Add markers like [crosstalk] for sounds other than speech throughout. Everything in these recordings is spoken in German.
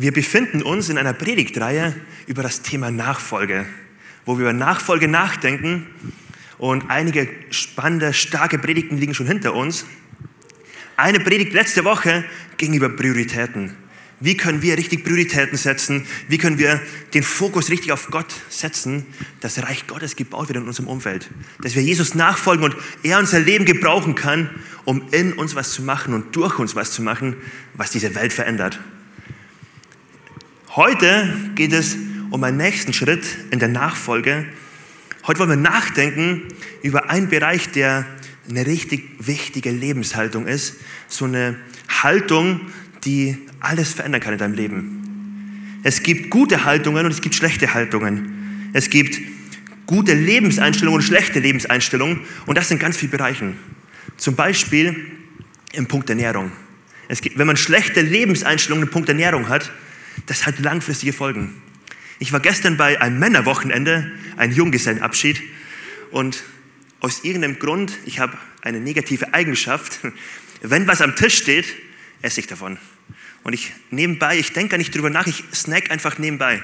Wir befinden uns in einer Predigtreihe über das Thema Nachfolge, wo wir über Nachfolge nachdenken und einige spannende, starke Predigten liegen schon hinter uns. Eine Predigt letzte Woche ging über Prioritäten. Wie können wir richtig Prioritäten setzen? Wie können wir den Fokus richtig auf Gott setzen, dass Reich Gottes gebaut wird in unserem Umfeld? Dass wir Jesus nachfolgen und er unser Leben gebrauchen kann, um in uns was zu machen und durch uns was zu machen, was diese Welt verändert. Heute geht es um einen nächsten Schritt in der Nachfolge. Heute wollen wir nachdenken über einen Bereich, der eine richtig wichtige Lebenshaltung ist. So eine Haltung, die alles verändern kann in deinem Leben. Es gibt gute Haltungen und es gibt schlechte Haltungen. Es gibt gute Lebenseinstellungen und schlechte Lebenseinstellungen und das in ganz vielen Bereichen. Zum Beispiel im Punkt Ernährung. Gibt, wenn man schlechte Lebenseinstellungen im Punkt Ernährung hat, das hat langfristige Folgen. Ich war gestern bei einem Männerwochenende, ein Junggesellenabschied und aus irgendeinem Grund, ich habe eine negative Eigenschaft, [laughs] wenn was am Tisch steht, esse ich davon. Und ich nebenbei, ich denke gar nicht drüber nach, ich snack einfach nebenbei.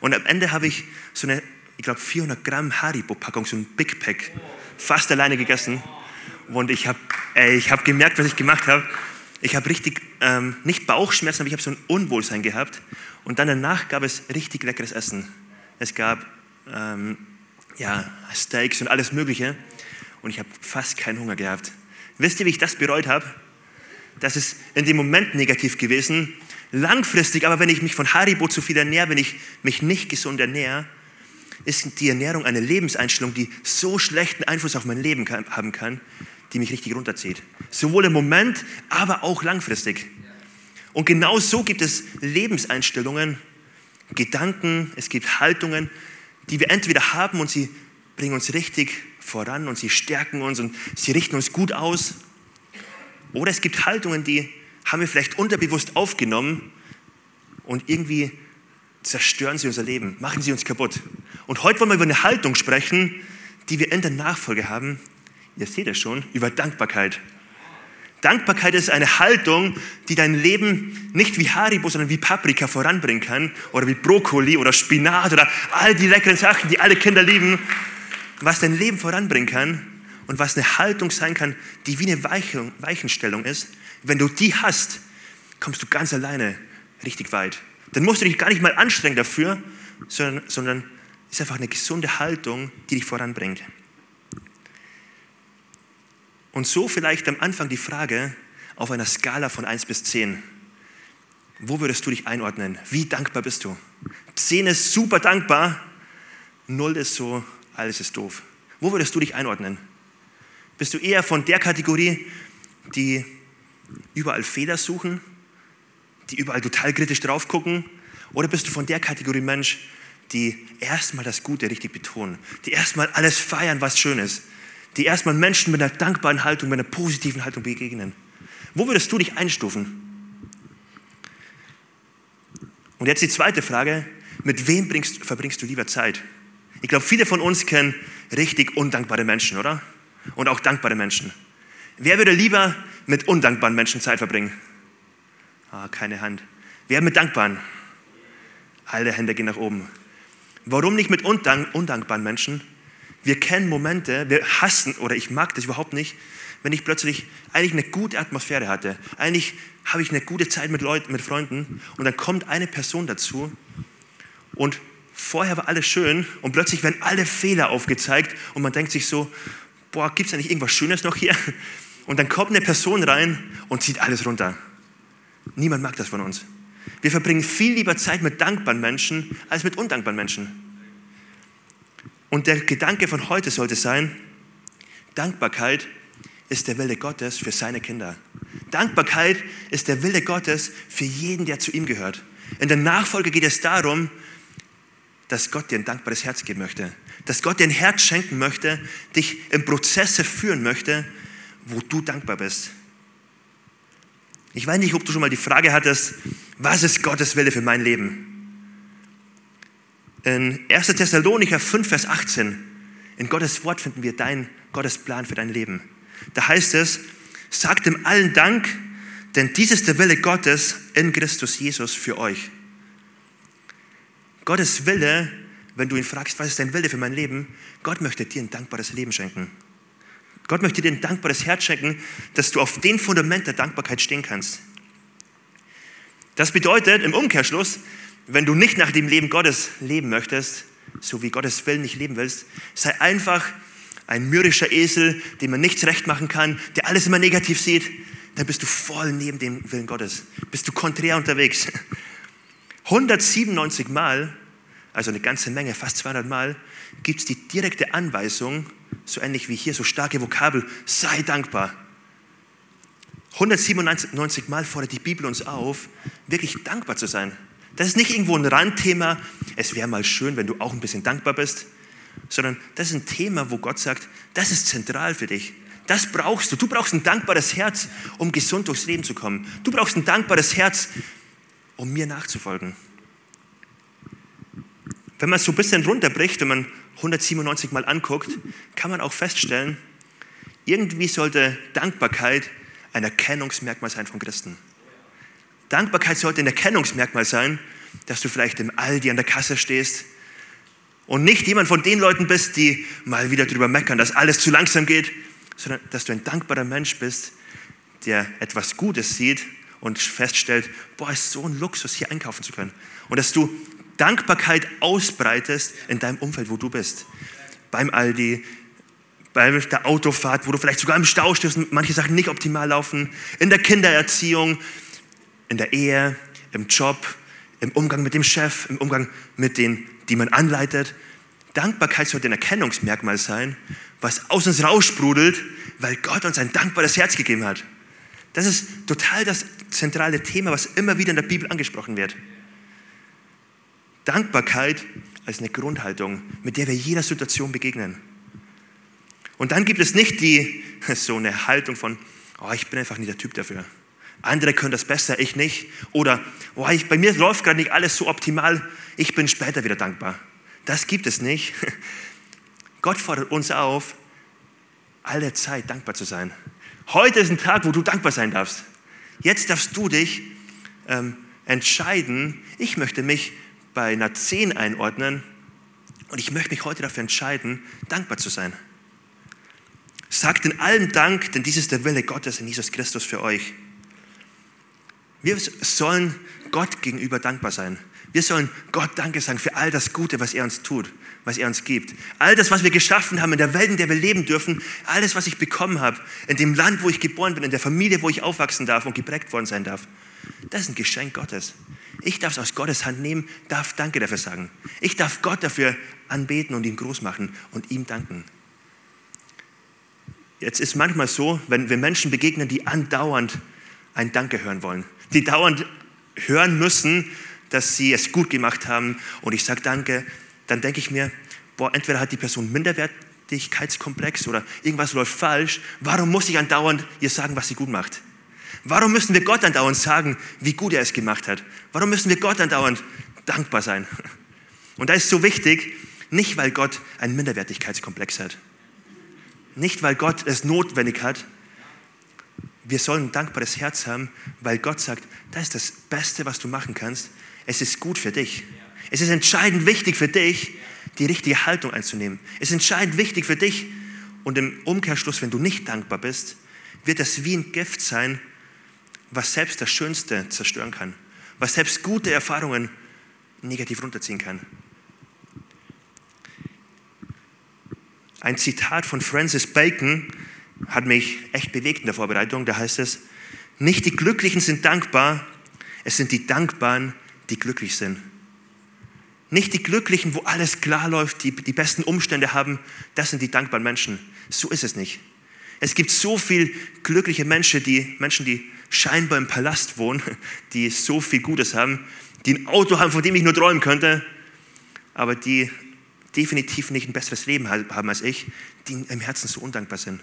Und am Ende habe ich so eine, ich glaube 400 Gramm Haribo-Packung, so ein Big Pack, fast alleine gegessen. Und ich habe hab gemerkt, was ich gemacht habe. Ich habe richtig, ähm, nicht Bauchschmerzen, aber ich habe so ein Unwohlsein gehabt. Und dann danach gab es richtig leckeres Essen. Es gab ähm, ja, Steaks und alles Mögliche. Und ich habe fast keinen Hunger gehabt. Wisst ihr, wie ich das bereut habe? Das ist in dem Moment negativ gewesen. Langfristig, aber wenn ich mich von Haribo zu viel ernähre, wenn ich mich nicht gesund ernähre, ist die Ernährung eine Lebenseinstellung, die so schlechten Einfluss auf mein Leben haben kann, die mich richtig runterzieht. Sowohl im Moment, aber auch langfristig. Und genau so gibt es Lebenseinstellungen, Gedanken, es gibt Haltungen, die wir entweder haben und sie bringen uns richtig voran und sie stärken uns und sie richten uns gut aus. Oder es gibt Haltungen, die haben wir vielleicht unterbewusst aufgenommen und irgendwie zerstören sie unser Leben, machen sie uns kaputt. Und heute wollen wir über eine Haltung sprechen, die wir in der Nachfolge haben, ihr seht es schon, über Dankbarkeit. Dankbarkeit ist eine Haltung, die dein Leben nicht wie Haribo, sondern wie Paprika voranbringen kann oder wie Brokkoli oder Spinat oder all die leckeren Sachen, die alle Kinder lieben, was dein Leben voranbringen kann und was eine Haltung sein kann, die wie eine Weichung, Weichenstellung ist. Wenn du die hast, kommst du ganz alleine richtig weit. Dann musst du dich gar nicht mal anstrengen dafür, sondern, sondern ist einfach eine gesunde Haltung, die dich voranbringt. Und so vielleicht am Anfang die Frage auf einer Skala von 1 bis 10. Wo würdest du dich einordnen? Wie dankbar bist du? 10 ist super dankbar, 0 ist so, alles ist doof. Wo würdest du dich einordnen? Bist du eher von der Kategorie, die überall Fehler suchen, die überall total kritisch drauf gucken? Oder bist du von der Kategorie Mensch, die erstmal das Gute richtig betonen, die erstmal alles feiern, was schön ist, die erstmal Menschen mit einer dankbaren Haltung, mit einer positiven Haltung begegnen. Wo würdest du dich einstufen? Und jetzt die zweite Frage, mit wem bringst, verbringst du lieber Zeit? Ich glaube, viele von uns kennen richtig undankbare Menschen, oder? Und auch dankbare Menschen. Wer würde lieber mit undankbaren Menschen Zeit verbringen? Ah, keine Hand. Wer mit dankbaren? Alle Hände gehen nach oben. Warum nicht mit undank undankbaren Menschen? Wir kennen Momente, wir hassen oder ich mag das überhaupt nicht, wenn ich plötzlich eigentlich eine gute Atmosphäre hatte. Eigentlich habe ich eine gute Zeit mit Leuten, mit Freunden und dann kommt eine Person dazu und vorher war alles schön und plötzlich werden alle Fehler aufgezeigt und man denkt sich so, boah, gibt es eigentlich irgendwas Schönes noch hier? Und dann kommt eine Person rein und zieht alles runter. Niemand mag das von uns. Wir verbringen viel lieber Zeit mit dankbaren Menschen als mit undankbaren Menschen. Und der Gedanke von heute sollte sein, Dankbarkeit ist der Wille Gottes für seine Kinder. Dankbarkeit ist der Wille Gottes für jeden, der zu ihm gehört. In der Nachfolge geht es darum, dass Gott dir ein dankbares Herz geben möchte. Dass Gott dir ein Herz schenken möchte, dich in Prozesse führen möchte, wo du dankbar bist. Ich weiß nicht, ob du schon mal die Frage hattest, was ist Gottes Wille für mein Leben? In 1. Thessalonicher 5, Vers 18, in Gottes Wort finden wir dein Gottes Plan für dein Leben. Da heißt es, sagt ihm allen Dank, denn dies ist der Wille Gottes in Christus Jesus für euch. Gottes Wille, wenn du ihn fragst, was ist dein Wille für mein Leben, Gott möchte dir ein dankbares Leben schenken. Gott möchte dir ein dankbares Herz schenken, dass du auf dem Fundament der Dankbarkeit stehen kannst. Das bedeutet im Umkehrschluss, wenn du nicht nach dem Leben Gottes leben möchtest, so wie Gottes Willen nicht leben willst, sei einfach ein mürrischer Esel, dem man nichts recht machen kann, der alles immer negativ sieht, dann bist du voll neben dem Willen Gottes. Bist du konträr unterwegs. [laughs] 197 Mal, also eine ganze Menge, fast 200 Mal, gibt es die direkte Anweisung, so ähnlich wie hier, so starke Vokabel, sei dankbar. 197 Mal fordert die Bibel uns auf, wirklich dankbar zu sein. Das ist nicht irgendwo ein Randthema, es wäre mal schön, wenn du auch ein bisschen dankbar bist, sondern das ist ein Thema, wo Gott sagt, das ist zentral für dich. Das brauchst du. Du brauchst ein dankbares Herz, um gesund durchs Leben zu kommen. Du brauchst ein dankbares Herz, um mir nachzufolgen. Wenn man es so ein bisschen runterbricht, wenn man 197 Mal anguckt, kann man auch feststellen, irgendwie sollte Dankbarkeit ein Erkennungsmerkmal sein von Christen. Dankbarkeit sollte ein Erkennungsmerkmal sein, dass du vielleicht im Aldi an der Kasse stehst und nicht jemand von den Leuten bist, die mal wieder drüber meckern, dass alles zu langsam geht, sondern dass du ein dankbarer Mensch bist, der etwas Gutes sieht und feststellt, boah, ist so ein Luxus, hier einkaufen zu können. Und dass du Dankbarkeit ausbreitest in deinem Umfeld, wo du bist. Beim Aldi, bei der Autofahrt, wo du vielleicht sogar im Stau stehst und manche Sachen nicht optimal laufen, in der Kindererziehung, in der Ehe, im Job, im Umgang mit dem Chef, im Umgang mit denen, die man anleitet. Dankbarkeit sollte ein Erkennungsmerkmal sein, was aus uns raussprudelt, weil Gott uns ein dankbares Herz gegeben hat. Das ist total das zentrale Thema, was immer wieder in der Bibel angesprochen wird. Dankbarkeit als eine Grundhaltung, mit der wir jeder Situation begegnen. Und dann gibt es nicht die, [laughs] so eine Haltung von, oh, ich bin einfach nicht der Typ dafür. Andere können das besser, ich nicht. Oder oh, ich, bei mir läuft gerade nicht alles so optimal, ich bin später wieder dankbar. Das gibt es nicht. [laughs] Gott fordert uns auf, alle Zeit dankbar zu sein. Heute ist ein Tag, wo du dankbar sein darfst. Jetzt darfst du dich ähm, entscheiden, ich möchte mich bei einer 10 einordnen und ich möchte mich heute dafür entscheiden, dankbar zu sein. Sagt in allem Dank, denn dies ist der Wille Gottes in Jesus Christus für euch. Wir sollen Gott gegenüber dankbar sein. Wir sollen Gott Danke sagen für all das Gute, was er uns tut, was er uns gibt. All das, was wir geschaffen haben in der Welt, in der wir leben dürfen, alles, was ich bekommen habe, in dem Land, wo ich geboren bin, in der Familie, wo ich aufwachsen darf und geprägt worden sein darf. Das ist ein Geschenk Gottes. Ich darf es aus Gottes Hand nehmen, darf Danke dafür sagen. Ich darf Gott dafür anbeten und ihn groß machen und ihm danken. Jetzt ist manchmal so, wenn wir Menschen begegnen, die andauernd ein Danke hören wollen, die dauernd hören müssen, dass sie es gut gemacht haben und ich sage Danke, dann denke ich mir, boah, entweder hat die Person Minderwertigkeitskomplex oder irgendwas läuft falsch. Warum muss ich andauernd ihr sagen, was sie gut macht? Warum müssen wir Gott andauernd sagen, wie gut er es gemacht hat? Warum müssen wir Gott andauernd dankbar sein? Und da ist so wichtig, nicht weil Gott einen Minderwertigkeitskomplex hat, nicht weil Gott es notwendig hat, wir sollen ein dankbares Herz haben, weil Gott sagt, das ist das Beste, was du machen kannst. Es ist gut für dich. Es ist entscheidend wichtig für dich, die richtige Haltung einzunehmen. Es ist entscheidend wichtig für dich. Und im Umkehrschluss, wenn du nicht dankbar bist, wird das wie ein Gift sein, was selbst das Schönste zerstören kann, was selbst gute Erfahrungen negativ runterziehen kann. Ein Zitat von Francis Bacon hat mich echt bewegt in der Vorbereitung. Da heißt es, nicht die Glücklichen sind dankbar, es sind die Dankbaren, die glücklich sind. Nicht die Glücklichen, wo alles klar läuft, die die besten Umstände haben, das sind die dankbaren Menschen. So ist es nicht. Es gibt so viele glückliche Menschen, die Menschen, die scheinbar im Palast wohnen, [laughs] die so viel Gutes haben, die ein Auto haben, von dem ich nur träumen könnte, aber die definitiv nicht ein besseres Leben haben als ich, die im Herzen so undankbar sind.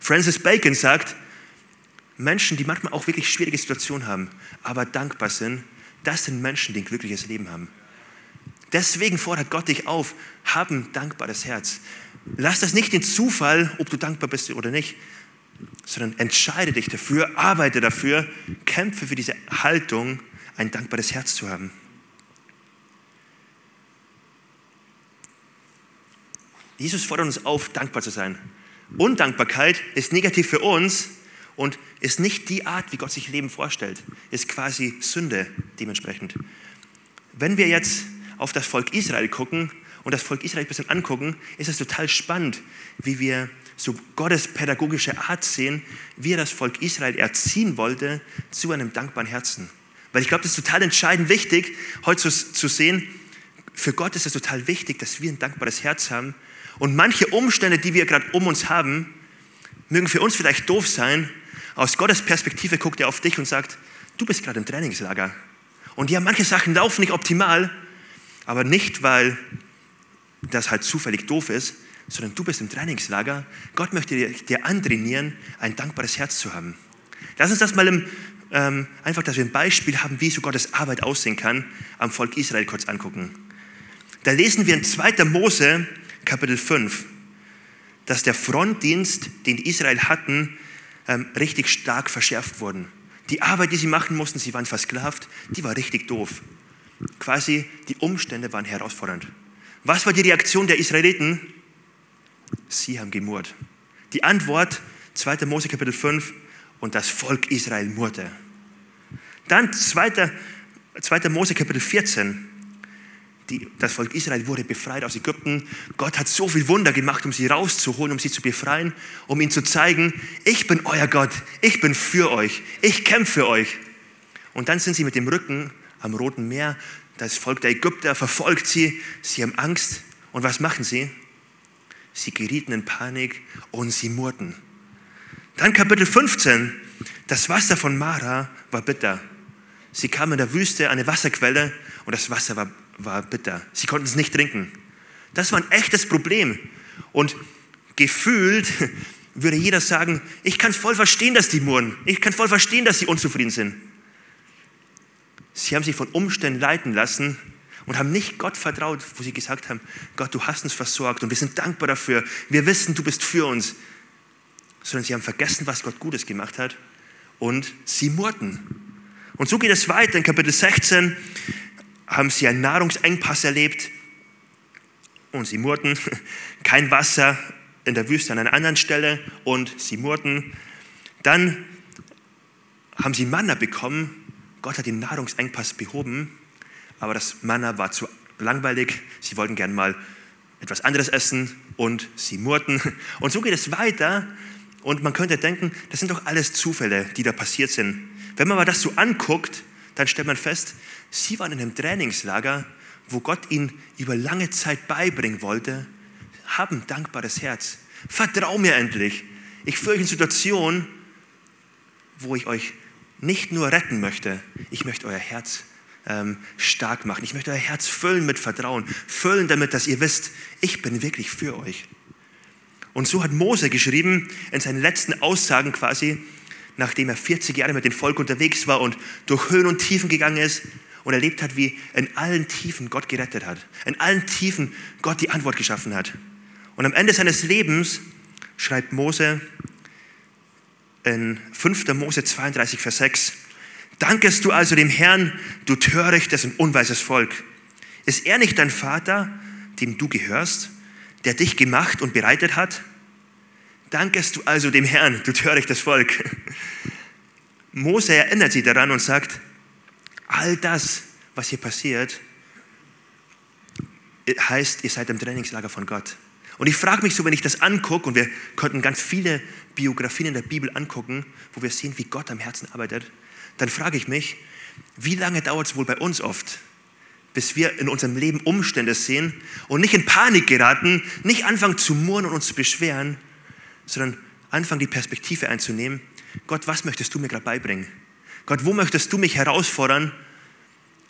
Francis Bacon sagt, Menschen, die manchmal auch wirklich schwierige Situationen haben, aber dankbar sind, das sind Menschen, die ein glückliches Leben haben. Deswegen fordert Gott dich auf, hab ein dankbares Herz. Lass das nicht den Zufall, ob du dankbar bist oder nicht, sondern entscheide dich dafür, arbeite dafür, kämpfe für diese Haltung, ein dankbares Herz zu haben. Jesus fordert uns auf, dankbar zu sein. Undankbarkeit ist negativ für uns und ist nicht die Art, wie Gott sich Leben vorstellt. Ist quasi Sünde dementsprechend. Wenn wir jetzt auf das Volk Israel gucken und das Volk Israel ein bisschen angucken, ist es total spannend, wie wir so Gottes pädagogische Art sehen, wie er das Volk Israel erziehen wollte zu einem dankbaren Herzen. Weil ich glaube, das ist total entscheidend wichtig, heute zu, zu sehen, für Gott ist es total wichtig, dass wir ein dankbares Herz haben. Und manche Umstände, die wir gerade um uns haben, mögen für uns vielleicht doof sein. Aus Gottes Perspektive guckt er auf dich und sagt, du bist gerade im Trainingslager. Und ja, manche Sachen laufen nicht optimal, aber nicht, weil das halt zufällig doof ist, sondern du bist im Trainingslager. Gott möchte dir, dir antrainieren, ein dankbares Herz zu haben. Lass uns das mal im, ähm, einfach, dass wir ein Beispiel haben, wie so Gottes Arbeit aussehen kann, am Volk Israel kurz angucken. Da lesen wir in 2. Mose, Kapitel 5, dass der Frontdienst, den die Israel hatten, ähm, richtig stark verschärft wurde. Die Arbeit, die sie machen mussten, sie waren versklavt, die war richtig doof. Quasi die Umstände waren herausfordernd. Was war die Reaktion der Israeliten? Sie haben gemurrt. Die Antwort, 2. Mose Kapitel 5, und das Volk Israel murrte. Dann 2. 2. Mose Kapitel 14, die, das Volk Israel wurde befreit aus Ägypten. Gott hat so viel Wunder gemacht, um sie rauszuholen, um sie zu befreien, um ihnen zu zeigen, ich bin euer Gott, ich bin für euch, ich kämpfe für euch. Und dann sind sie mit dem Rücken am Roten Meer. Das Volk der Ägypter verfolgt sie, sie haben Angst. Und was machen sie? Sie gerieten in Panik und sie murrten. Dann Kapitel 15. Das Wasser von Mara war bitter. Sie kamen in der Wüste an eine Wasserquelle und das Wasser war, war bitter. Sie konnten es nicht trinken. Das war ein echtes Problem. Und gefühlt würde jeder sagen, ich kann es voll verstehen, dass die murren. Ich kann voll verstehen, dass sie unzufrieden sind. Sie haben sich von Umständen leiten lassen und haben nicht Gott vertraut, wo sie gesagt haben, Gott, du hast uns versorgt und wir sind dankbar dafür. Wir wissen, du bist für uns. Sondern sie haben vergessen, was Gott Gutes gemacht hat und sie murrten. Und so geht es weiter. In Kapitel 16 haben sie einen Nahrungsengpass erlebt und sie murrten. [laughs] Kein Wasser in der Wüste an einer anderen Stelle und sie murrten. Dann haben sie Manna bekommen Gott hat den Nahrungsengpass behoben, aber das Manna war zu langweilig. Sie wollten gern mal etwas anderes essen und sie murrten. [laughs] Und so geht es weiter. Und man könnte denken, das sind doch alles Zufälle, die da passiert sind. Wenn man aber das so anguckt, dann stellt man fest, sie waren in einem Trainingslager, wo Gott ihnen über lange Zeit beibringen wollte, haben dankbares Herz. Vertrau mir endlich. Ich führe euch in Situationen, wo ich euch nicht nur retten möchte, ich möchte euer Herz ähm, stark machen. Ich möchte euer Herz füllen mit Vertrauen, füllen damit, dass ihr wisst, ich bin wirklich für euch. Und so hat Mose geschrieben in seinen letzten Aussagen quasi, nachdem er 40 Jahre mit dem Volk unterwegs war und durch Höhen und Tiefen gegangen ist und erlebt hat, wie in allen Tiefen Gott gerettet hat, in allen Tiefen Gott die Antwort geschaffen hat. Und am Ende seines Lebens schreibt Mose, in 5. Mose 32, Vers 6. Dankest du also dem Herrn, du törichtes und unweises Volk. Ist er nicht dein Vater, dem du gehörst, der dich gemacht und bereitet hat? Dankest du also dem Herrn, du törichtes Volk. Mose erinnert sie daran und sagt, all das, was hier passiert, heißt, ihr seid im Trainingslager von Gott. Und ich frage mich so, wenn ich das angucke, und wir könnten ganz viele Biografien in der Bibel angucken, wo wir sehen, wie Gott am Herzen arbeitet, dann frage ich mich, wie lange dauert es wohl bei uns oft, bis wir in unserem Leben Umstände sehen und nicht in Panik geraten, nicht anfangen zu murren und uns zu beschweren, sondern anfangen die Perspektive einzunehmen, Gott, was möchtest du mir gerade beibringen? Gott, wo möchtest du mich herausfordern,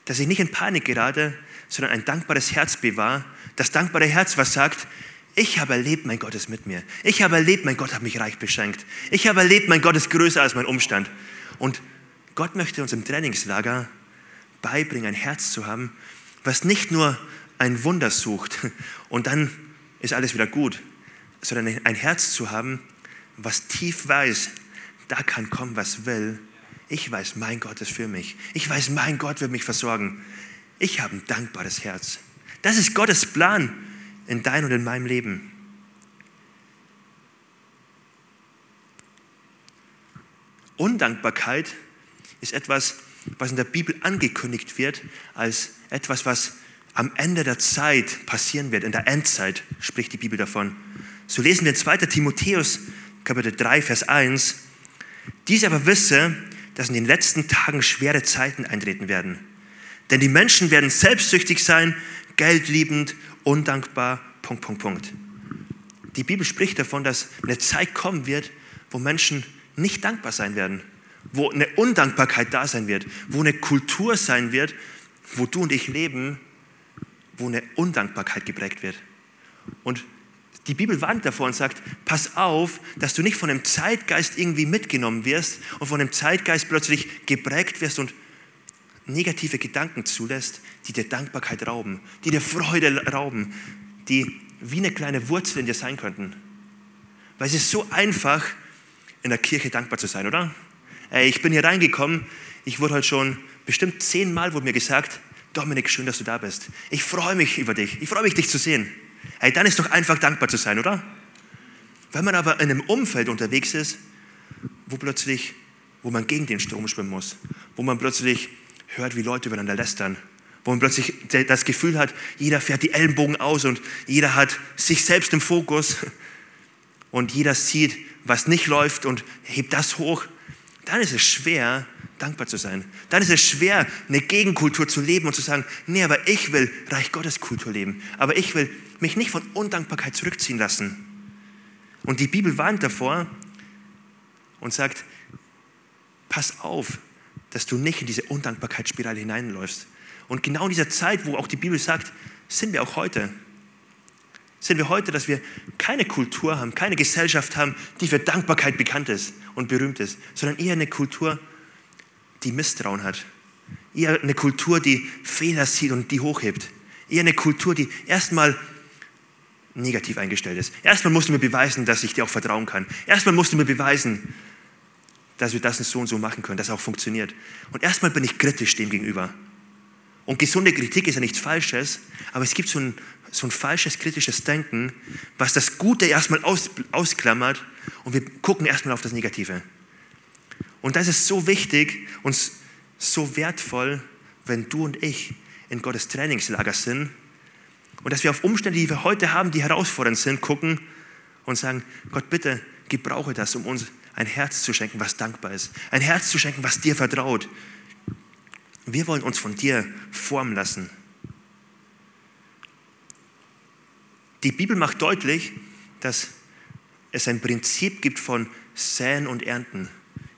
dass ich nicht in Panik gerate, sondern ein dankbares Herz bewahre, das dankbare Herz, was sagt, ich habe erlebt, mein Gott ist mit mir. Ich habe erlebt, mein Gott hat mich reich beschenkt. Ich habe erlebt, mein Gott ist größer als mein Umstand. Und Gott möchte uns im Trainingslager beibringen, ein Herz zu haben, was nicht nur ein Wunder sucht [laughs] und dann ist alles wieder gut, sondern ein Herz zu haben, was tief weiß, da kann kommen, was will. Ich weiß, mein Gott ist für mich. Ich weiß, mein Gott wird mich versorgen. Ich habe ein dankbares Herz. Das ist Gottes Plan in deinem und in meinem Leben. Undankbarkeit ist etwas, was in der Bibel angekündigt wird als etwas, was am Ende der Zeit passieren wird. In der Endzeit spricht die Bibel davon. So lesen wir in 2. Timotheus Kapitel 3, Vers 1, dies aber wisse, dass in den letzten Tagen schwere Zeiten eintreten werden. Denn die Menschen werden selbstsüchtig sein, geldliebend, undankbar, Punkt, Punkt, Punkt. Die Bibel spricht davon, dass eine Zeit kommen wird, wo Menschen nicht dankbar sein werden, wo eine Undankbarkeit da sein wird, wo eine Kultur sein wird, wo du und ich leben, wo eine Undankbarkeit geprägt wird. Und die Bibel warnt davor und sagt, pass auf, dass du nicht von dem Zeitgeist irgendwie mitgenommen wirst und von dem Zeitgeist plötzlich geprägt wirst und negative Gedanken zulässt, die dir Dankbarkeit rauben, die dir Freude rauben, die wie eine kleine Wurzel in dir sein könnten. Weil es ist so einfach, in der Kirche dankbar zu sein, oder? Ey, ich bin hier reingekommen, ich wurde heute schon bestimmt zehnmal wurde mir gesagt, Dominik, schön, dass du da bist. Ich freue mich über dich. Ich freue mich, dich zu sehen. Ey, dann ist doch einfach dankbar zu sein, oder? Wenn man aber in einem Umfeld unterwegs ist, wo plötzlich, wo man gegen den Strom schwimmen muss, wo man plötzlich hört, wie Leute übereinander lästern, wo man plötzlich das Gefühl hat, jeder fährt die Ellenbogen aus und jeder hat sich selbst im Fokus und jeder sieht, was nicht läuft und hebt das hoch, dann ist es schwer, dankbar zu sein. Dann ist es schwer, eine Gegenkultur zu leben und zu sagen, nee, aber ich will Reich Gottes Kultur leben. Aber ich will mich nicht von Undankbarkeit zurückziehen lassen. Und die Bibel warnt davor und sagt, pass auf, dass du nicht in diese Undankbarkeitsspirale hineinläufst. Und genau in dieser Zeit, wo auch die Bibel sagt, sind wir auch heute. Sind wir heute, dass wir keine Kultur haben, keine Gesellschaft haben, die für Dankbarkeit bekannt ist und berühmt ist, sondern eher eine Kultur, die Misstrauen hat. Eher eine Kultur, die Fehler sieht und die hochhebt. Eher eine Kultur, die erstmal negativ eingestellt ist. Erstmal musst du mir beweisen, dass ich dir auch vertrauen kann. Erstmal musst du mir beweisen, dass wir das so und so machen können, dass es auch funktioniert. Und erstmal bin ich kritisch dem gegenüber. Und gesunde Kritik ist ja nichts Falsches, aber es gibt so ein, so ein falsches kritisches Denken, was das Gute erstmal aus, ausklammert und wir gucken erstmal auf das Negative. Und das ist so wichtig und so wertvoll, wenn du und ich in Gottes Trainingslager sind und dass wir auf Umstände, die wir heute haben, die herausfordernd sind, gucken und sagen, Gott, bitte gebrauche das, um uns ein Herz zu schenken, was dankbar ist. Ein Herz zu schenken, was dir vertraut. Wir wollen uns von dir formen lassen. Die Bibel macht deutlich, dass es ein Prinzip gibt von Säen und Ernten.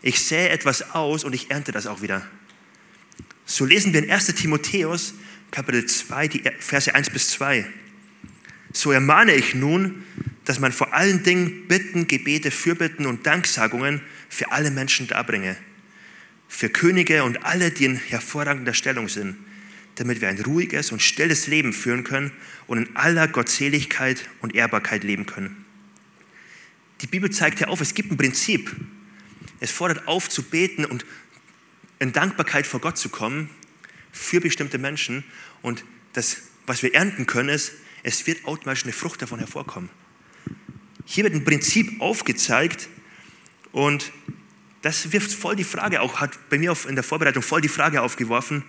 Ich sähe etwas aus und ich ernte das auch wieder. So lesen wir in 1 Timotheus Kapitel 2, die Verse 1 bis 2. So ermahne ich nun, dass man vor allen Dingen Bitten, Gebete, Fürbitten und Danksagungen für alle Menschen darbringe. Für Könige und alle, die in hervorragender Stellung sind, damit wir ein ruhiges und stilles Leben führen können und in aller Gottseligkeit und Ehrbarkeit leben können. Die Bibel zeigt ja auf, es gibt ein Prinzip. Es fordert auf zu beten und in Dankbarkeit vor Gott zu kommen für bestimmte Menschen. Und das, was wir ernten können, ist, es wird automatisch eine Frucht davon hervorkommen. Hier wird ein Prinzip aufgezeigt und das wirft voll die Frage auch, hat bei mir in der Vorbereitung voll die Frage aufgeworfen,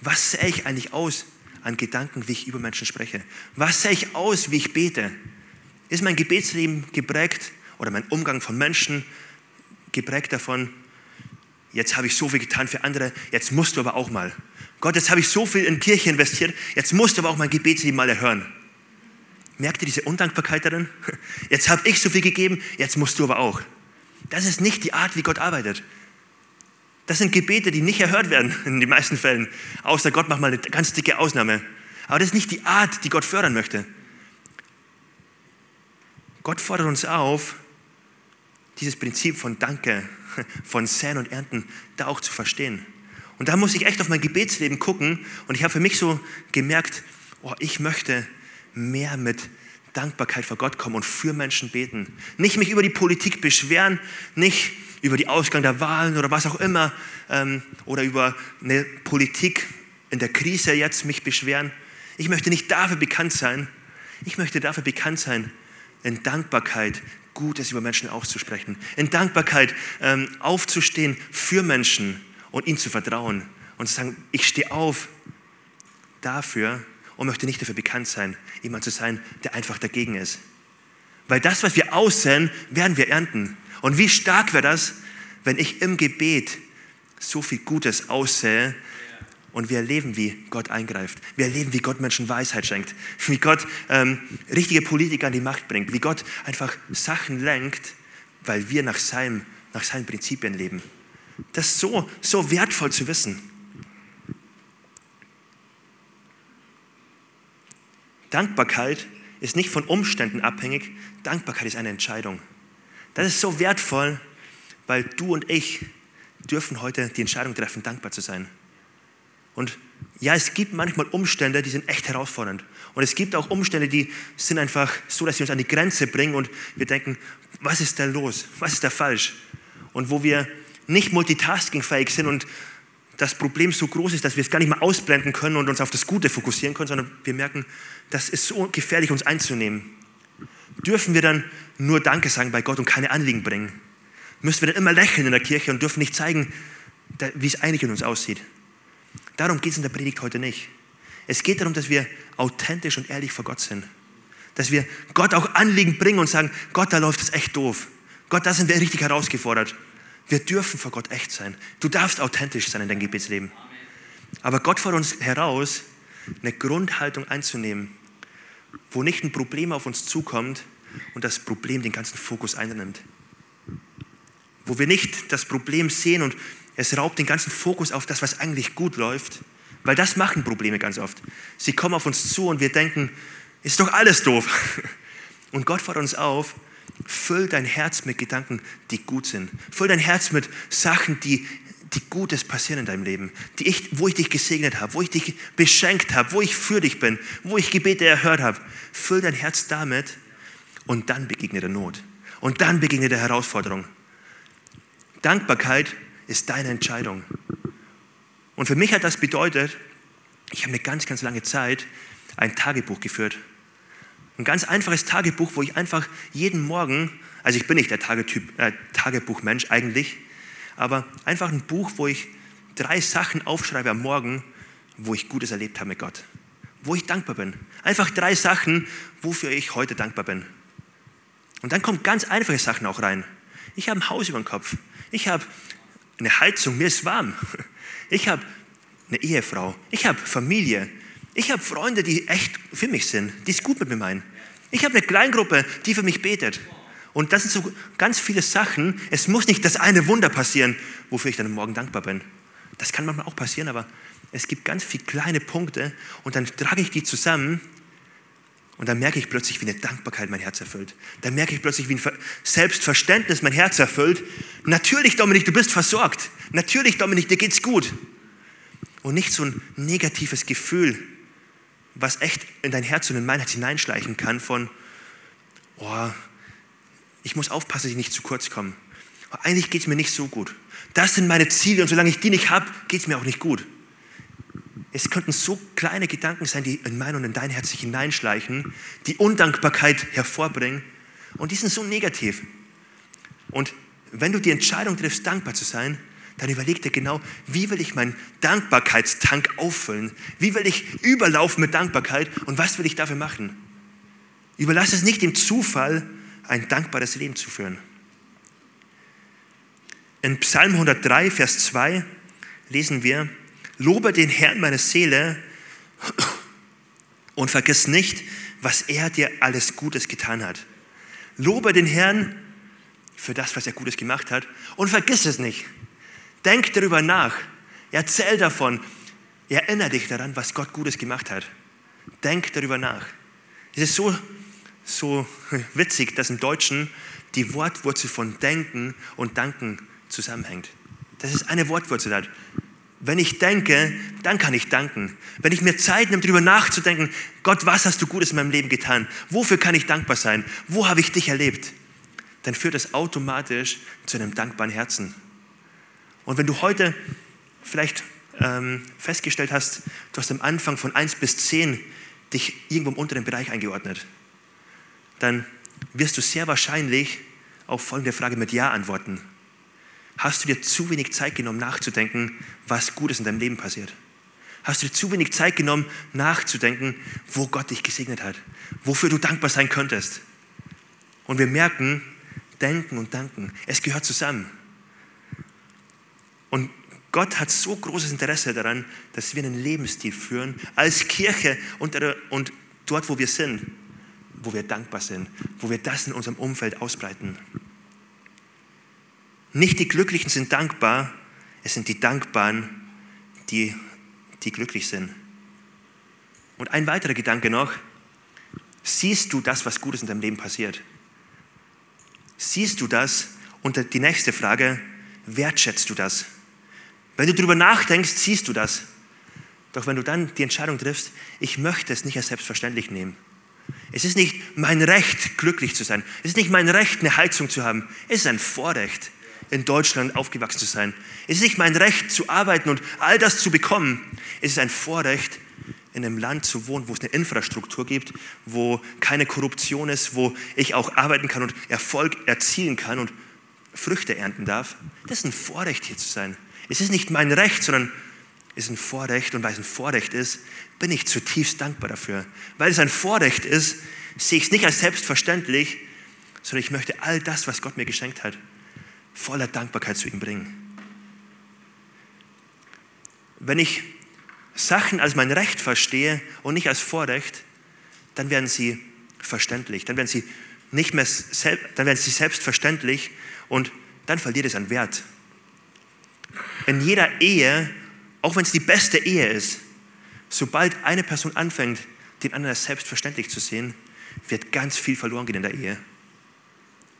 was sehe ich eigentlich aus an Gedanken, wie ich über Menschen spreche? Was sehe ich aus, wie ich bete? Ist mein Gebetsleben geprägt oder mein Umgang von Menschen geprägt davon, jetzt habe ich so viel getan für andere, jetzt musst du aber auch mal. Gott, jetzt habe ich so viel in Kirche investiert, jetzt musst du aber auch mein Gebetsleben mal erhören. Merkt ihr diese Undankbarkeit darin? [laughs] Jetzt habe ich so viel gegeben, jetzt musst du aber auch. Das ist nicht die Art, wie Gott arbeitet. Das sind Gebete, die nicht erhört werden [laughs] in den meisten Fällen. Außer Gott macht mal eine ganz dicke Ausnahme. Aber das ist nicht die Art, die Gott fördern möchte. Gott fordert uns auf, dieses Prinzip von Danke, von Säen und Ernten, da auch zu verstehen. Und da muss ich echt auf mein Gebetsleben gucken. Und ich habe für mich so gemerkt, oh, ich möchte mehr mit Dankbarkeit vor Gott kommen und für Menschen beten. Nicht mich über die Politik beschweren, nicht über den Ausgang der Wahlen oder was auch immer ähm, oder über eine Politik in der Krise jetzt mich beschweren. Ich möchte nicht dafür bekannt sein. Ich möchte dafür bekannt sein, in Dankbarkeit Gutes über Menschen auszusprechen. In Dankbarkeit ähm, aufzustehen für Menschen und ihnen zu vertrauen und zu sagen, ich stehe auf dafür und möchte nicht dafür bekannt sein, jemand zu sein, der einfach dagegen ist. Weil das, was wir aussehen, werden wir ernten. Und wie stark wäre das, wenn ich im Gebet so viel Gutes aussähe und wir erleben, wie Gott eingreift. Wir erleben, wie Gott Menschen Weisheit schenkt, wie Gott ähm, richtige Politiker an die Macht bringt, wie Gott einfach Sachen lenkt, weil wir nach, seinem, nach seinen Prinzipien leben. Das ist so, so wertvoll zu wissen. Dankbarkeit ist nicht von Umständen abhängig, Dankbarkeit ist eine Entscheidung. Das ist so wertvoll, weil du und ich dürfen heute die Entscheidung treffen, dankbar zu sein. Und ja, es gibt manchmal Umstände, die sind echt herausfordernd. Und es gibt auch Umstände, die sind einfach so, dass sie uns an die Grenze bringen und wir denken, was ist da los? Was ist da falsch? Und wo wir nicht multitaskingfähig sind und das Problem so groß ist, dass wir es gar nicht mehr ausblenden können und uns auf das Gute fokussieren können, sondern wir merken, das ist so gefährlich, uns einzunehmen. Dürfen wir dann nur Danke sagen bei Gott und keine Anliegen bringen? Müssen wir dann immer lächeln in der Kirche und dürfen nicht zeigen, wie es eigentlich in uns aussieht? Darum geht es in der Predigt heute nicht. Es geht darum, dass wir authentisch und ehrlich vor Gott sind. Dass wir Gott auch Anliegen bringen und sagen, Gott, da läuft es echt doof. Gott, da sind wir richtig herausgefordert. Wir dürfen vor Gott echt sein. Du darfst authentisch sein in deinem Gebetsleben. Aber Gott fordert uns heraus, eine Grundhaltung einzunehmen, wo nicht ein Problem auf uns zukommt und das Problem den ganzen Fokus einnimmt. Wo wir nicht das Problem sehen und es raubt den ganzen Fokus auf das, was eigentlich gut läuft, weil das machen Probleme ganz oft. Sie kommen auf uns zu und wir denken, ist doch alles doof. [laughs] Und Gott fordert uns auf, füll dein Herz mit Gedanken, die gut sind. Füll dein Herz mit Sachen, die, die Gutes passieren in deinem Leben, die ich, wo ich dich gesegnet habe, wo ich dich beschenkt habe, wo ich für dich bin, wo ich Gebete erhört habe. Füll dein Herz damit und dann begegne der Not. Und dann begegne der Herausforderung. Dankbarkeit ist deine Entscheidung. Und für mich hat das bedeutet, ich habe eine ganz, ganz lange Zeit ein Tagebuch geführt. Ein ganz einfaches Tagebuch, wo ich einfach jeden Morgen, also ich bin nicht der Tagetyp, äh, Tagebuchmensch eigentlich, aber einfach ein Buch, wo ich drei Sachen aufschreibe am Morgen, wo ich Gutes erlebt habe mit Gott. Wo ich dankbar bin. Einfach drei Sachen, wofür ich heute dankbar bin. Und dann kommen ganz einfache Sachen auch rein. Ich habe ein Haus über dem Kopf. Ich habe eine Heizung, mir ist warm. Ich habe eine Ehefrau, ich habe Familie, ich habe Freunde, die echt für mich sind, die es gut mit mir meinen. Ich habe eine Kleingruppe, die für mich betet. Und das sind so ganz viele Sachen. Es muss nicht das eine Wunder passieren, wofür ich dann morgen dankbar bin. Das kann manchmal auch passieren, aber es gibt ganz viele kleine Punkte und dann trage ich die zusammen und dann merke ich plötzlich, wie eine Dankbarkeit mein Herz erfüllt. Dann merke ich plötzlich, wie ein Selbstverständnis mein Herz erfüllt. Natürlich, Dominik, du bist versorgt. Natürlich, Dominik, dir geht's gut. Und nicht so ein negatives Gefühl, was echt in dein Herz und in mein Herz hineinschleichen kann von, oh, ich muss aufpassen, dass ich nicht zu kurz komme. Eigentlich geht es mir nicht so gut. Das sind meine Ziele und solange ich die nicht habe, geht es mir auch nicht gut. Es könnten so kleine Gedanken sein, die in mein und in dein Herz sich hineinschleichen, die Undankbarkeit hervorbringen und die sind so negativ. Und wenn du die Entscheidung triffst, dankbar zu sein, dann überleg dir genau, wie will ich meinen Dankbarkeitstank auffüllen? Wie will ich überlaufen mit Dankbarkeit und was will ich dafür machen? Überlass es nicht dem Zufall, ein dankbares Leben zu führen. In Psalm 103, Vers 2 lesen wir, Lobe den Herrn meine Seele und vergiss nicht, was er dir alles Gutes getan hat. Lobe den Herrn für das, was er Gutes gemacht hat und vergiss es nicht. Denk darüber nach. Erzähl davon. Erinnere dich daran, was Gott Gutes gemacht hat. Denk darüber nach. Es ist so, so witzig, dass im Deutschen die Wortwurzel von denken und danken zusammenhängt. Das ist eine Wortwurzel. Wenn ich denke, dann kann ich danken. Wenn ich mir Zeit nehme, darüber nachzudenken, Gott, was hast du Gutes in meinem Leben getan? Wofür kann ich dankbar sein? Wo habe ich dich erlebt? Dann führt das automatisch zu einem dankbaren Herzen. Und wenn du heute vielleicht ähm, festgestellt hast, du hast am Anfang von 1 bis 10 dich irgendwo im unteren Bereich eingeordnet, dann wirst du sehr wahrscheinlich auf folgende Frage mit Ja antworten. Hast du dir zu wenig Zeit genommen, nachzudenken, was Gutes in deinem Leben passiert? Hast du dir zu wenig Zeit genommen, nachzudenken, wo Gott dich gesegnet hat? Wofür du dankbar sein könntest? Und wir merken, denken und danken, es gehört zusammen. Und Gott hat so großes Interesse daran, dass wir einen Lebensstil führen, als Kirche und, dort, wo wir sind, wo wir dankbar sind, wo wir das in unserem Umfeld ausbreiten. Nicht die Glücklichen sind dankbar, es sind die Dankbaren, die, die glücklich sind. Und ein weiterer Gedanke noch, siehst du das, was Gutes in deinem Leben passiert? Siehst du das? Und die nächste Frage, wertschätzt du das? Wenn du darüber nachdenkst, siehst du das. Doch wenn du dann die Entscheidung triffst, ich möchte es nicht als selbstverständlich nehmen. Es ist nicht mein Recht, glücklich zu sein. Es ist nicht mein Recht, eine Heizung zu haben. Es ist ein Vorrecht, in Deutschland aufgewachsen zu sein. Es ist nicht mein Recht, zu arbeiten und all das zu bekommen. Es ist ein Vorrecht, in einem Land zu wohnen, wo es eine Infrastruktur gibt, wo keine Korruption ist, wo ich auch arbeiten kann und Erfolg erzielen kann und Früchte ernten darf. Das ist ein Vorrecht, hier zu sein. Es ist nicht mein Recht, sondern es ist ein Vorrecht. Und weil es ein Vorrecht ist, bin ich zutiefst dankbar dafür. Weil es ein Vorrecht ist, sehe ich es nicht als selbstverständlich, sondern ich möchte all das, was Gott mir geschenkt hat, voller Dankbarkeit zu ihm bringen. Wenn ich Sachen als mein Recht verstehe und nicht als Vorrecht, dann werden sie verständlich, dann werden sie nicht mehr dann werden sie selbstverständlich und dann verliert es an Wert. In jeder Ehe, auch wenn es die beste Ehe ist, sobald eine Person anfängt, den anderen als selbstverständlich zu sehen, wird ganz viel verloren gehen in der Ehe.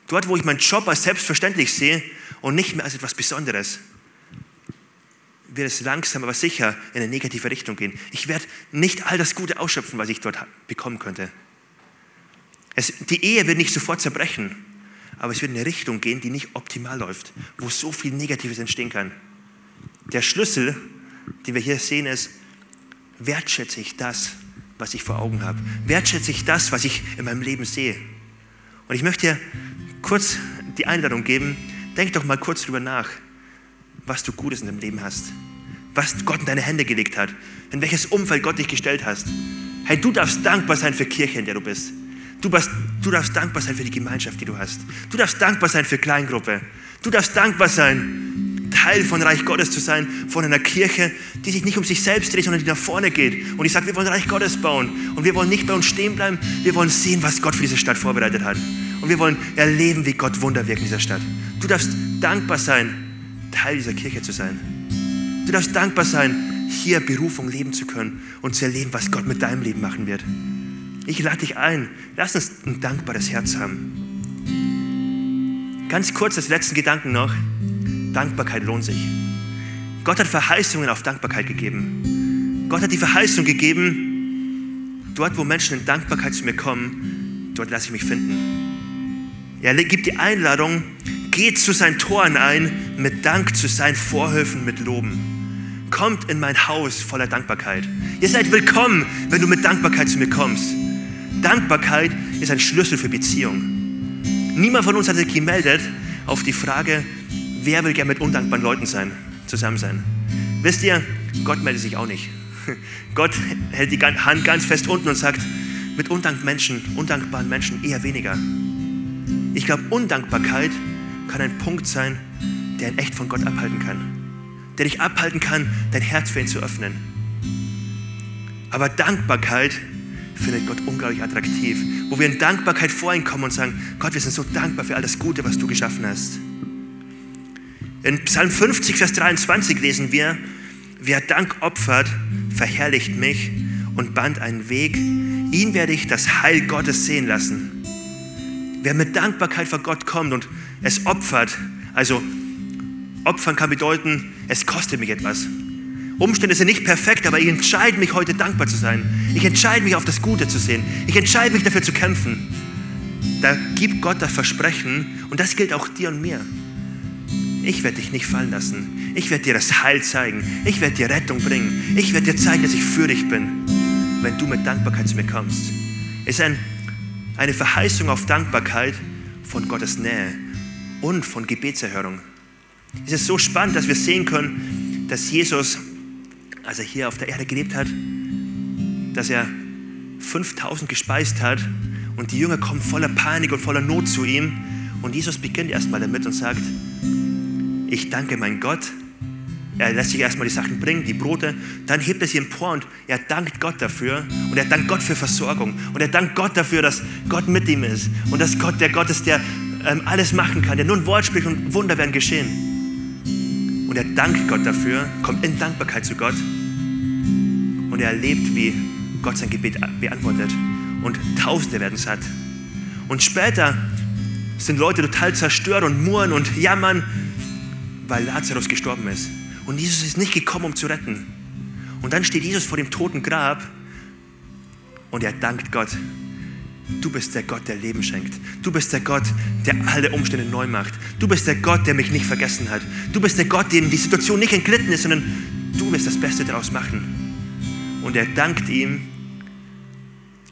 Dort, wo ich meinen Job als selbstverständlich sehe und nicht mehr als etwas Besonderes, wird es langsam aber sicher in eine negative Richtung gehen. Ich werde nicht all das Gute ausschöpfen, was ich dort bekommen könnte. Es, die Ehe wird nicht sofort zerbrechen, aber es wird in eine Richtung gehen, die nicht optimal läuft, wo so viel Negatives entstehen kann. Der Schlüssel, den wir hier sehen, ist, wertschätze ich das, was ich vor Augen habe? Wertschätze ich das, was ich in meinem Leben sehe? Und ich möchte kurz die Einladung geben, denk doch mal kurz drüber nach, was du Gutes in deinem Leben hast, was Gott in deine Hände gelegt hat, in welches Umfeld Gott dich gestellt hast. Hey, du darfst dankbar sein für Kirche, in der du bist. Du, bist, du darfst dankbar sein für die Gemeinschaft, die du hast. Du darfst dankbar sein für Kleingruppe. Du darfst dankbar sein Teil von Reich Gottes zu sein, von einer Kirche, die sich nicht um sich selbst dreht, sondern die nach vorne geht. Und ich sage, wir wollen Reich Gottes bauen. Und wir wollen nicht bei uns stehen bleiben, wir wollen sehen, was Gott für diese Stadt vorbereitet hat. Und wir wollen erleben, wie Gott Wunder wirkt in dieser Stadt. Du darfst dankbar sein, Teil dieser Kirche zu sein. Du darfst dankbar sein, hier Berufung leben zu können und zu erleben, was Gott mit deinem Leben machen wird. Ich lade dich ein, lass uns ein dankbares Herz haben. Ganz kurz als letzten Gedanken noch. Dankbarkeit lohnt sich. Gott hat Verheißungen auf Dankbarkeit gegeben. Gott hat die Verheißung gegeben, dort wo Menschen in Dankbarkeit zu mir kommen, dort lasse ich mich finden. Er gibt die Einladung, geht zu seinen Toren ein, mit Dank zu seinen Vorhöfen mit Loben. Kommt in mein Haus voller Dankbarkeit. Ihr seid willkommen, wenn du mit Dankbarkeit zu mir kommst. Dankbarkeit ist ein Schlüssel für Beziehung. Niemand von uns hat sich gemeldet auf die Frage, Wer will gern mit undankbaren Leuten sein, zusammen sein? Wisst ihr, Gott meldet sich auch nicht. [laughs] Gott hält die Hand ganz fest unten und sagt, mit undank Menschen, undankbaren Menschen eher weniger. Ich glaube, Undankbarkeit kann ein Punkt sein, der ihn echt von Gott abhalten kann. Der dich abhalten kann, dein Herz für ihn zu öffnen. Aber Dankbarkeit findet Gott unglaublich attraktiv, wo wir in Dankbarkeit vor ihn kommen und sagen, Gott, wir sind so dankbar für all das Gute, was du geschaffen hast. In Psalm 50, Vers 23 lesen wir, wer Dank opfert, verherrlicht mich und band einen Weg. Ihn werde ich das Heil Gottes sehen lassen. Wer mit Dankbarkeit vor Gott kommt und es opfert, also opfern kann bedeuten, es kostet mich etwas. Umstände sind nicht perfekt, aber ich entscheide mich heute dankbar zu sein. Ich entscheide mich auf das Gute zu sehen. Ich entscheide mich dafür zu kämpfen. Da gibt Gott das Versprechen und das gilt auch dir und mir ich werde dich nicht fallen lassen. Ich werde dir das Heil zeigen. Ich werde dir Rettung bringen. Ich werde dir zeigen, dass ich für dich bin, wenn du mit Dankbarkeit zu mir kommst. Ist ein eine Verheißung auf Dankbarkeit von Gottes Nähe und von Gebetserhörung. Es ist so spannend, dass wir sehen können, dass Jesus, als er hier auf der Erde gelebt hat, dass er 5000 gespeist hat und die Jünger kommen voller Panik und voller Not zu ihm. Und Jesus beginnt erstmal damit und sagt, ich danke mein Gott. Er lässt sich erstmal die Sachen bringen, die Brote, dann hebt er sie empor und er dankt Gott dafür und er dankt Gott für Versorgung und er dankt Gott dafür, dass Gott mit ihm ist und dass Gott der Gott ist, der ähm, alles machen kann, der nur ein Wort spricht und Wunder werden geschehen. Und er dankt Gott dafür, kommt in Dankbarkeit zu Gott und er erlebt, wie Gott sein Gebet beantwortet und Tausende werden satt. Und später sind Leute total zerstört und murren und jammern, weil Lazarus gestorben ist. Und Jesus ist nicht gekommen, um zu retten. Und dann steht Jesus vor dem toten Grab und er dankt Gott. Du bist der Gott, der Leben schenkt. Du bist der Gott, der alle Umstände neu macht. Du bist der Gott, der mich nicht vergessen hat. Du bist der Gott, dem die Situation nicht entglitten ist, sondern du wirst das Beste daraus machen. Und er dankt ihm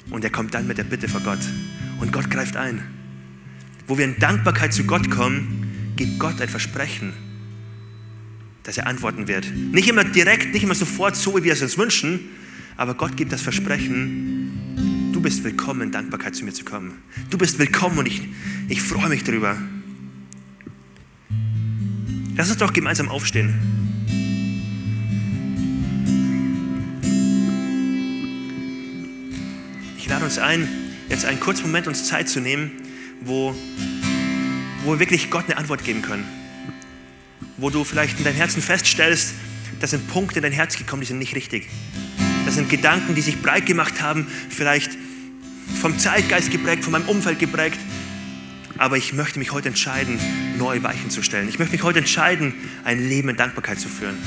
und er kommt dann mit der Bitte vor Gott. Und Gott greift ein. Wo wir in Dankbarkeit zu Gott kommen, gibt Gott ein Versprechen, dass er antworten wird. Nicht immer direkt, nicht immer sofort, so wie wir es uns wünschen, aber Gott gibt das Versprechen, du bist willkommen, in Dankbarkeit zu mir zu kommen. Du bist willkommen und ich, ich freue mich darüber. Lass uns doch gemeinsam aufstehen. Ich lade uns ein, jetzt einen kurzen Moment uns Zeit zu nehmen, wo, wo wir wirklich Gott eine Antwort geben können wo du vielleicht in deinem Herzen feststellst, da sind Punkte in dein Herz gekommen, die sind nicht richtig. Das sind Gedanken, die sich breit gemacht haben, vielleicht vom Zeitgeist geprägt, von meinem Umfeld geprägt. Aber ich möchte mich heute entscheiden, neue Weichen zu stellen. Ich möchte mich heute entscheiden, ein Leben in Dankbarkeit zu führen.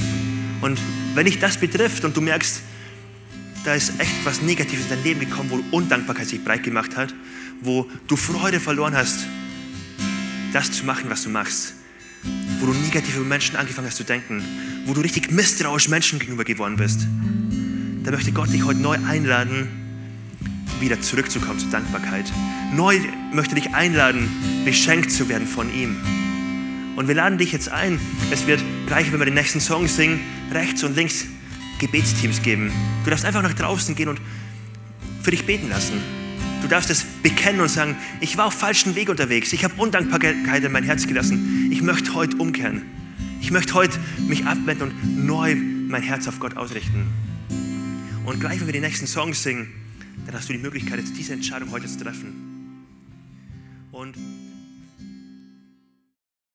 Und wenn dich das betrifft und du merkst, da ist echt was Negatives in dein Leben gekommen, wo Undankbarkeit sich breit gemacht hat, wo du Freude verloren hast, das zu machen, was du machst, wo du negativ über Menschen angefangen hast zu denken, wo du richtig misstrauisch Menschen gegenüber geworden bist, da möchte Gott dich heute neu einladen, wieder zurückzukommen zur Dankbarkeit. Neu möchte dich einladen, beschenkt zu werden von ihm. Und wir laden dich jetzt ein. Es wird gleich, wenn wir den nächsten Song singen, rechts und links Gebetsteams geben. Du darfst einfach nach draußen gehen und für dich beten lassen. Du darfst es bekennen und sagen, ich war auf falschen Weg unterwegs. Ich habe Undankbarkeit in mein Herz gelassen. Ich möchte heute umkehren. Ich möchte heute mich abwenden und neu mein Herz auf Gott ausrichten. Und gleich, wenn wir die nächsten Songs singen, dann hast du die Möglichkeit, jetzt diese Entscheidung heute zu treffen. Und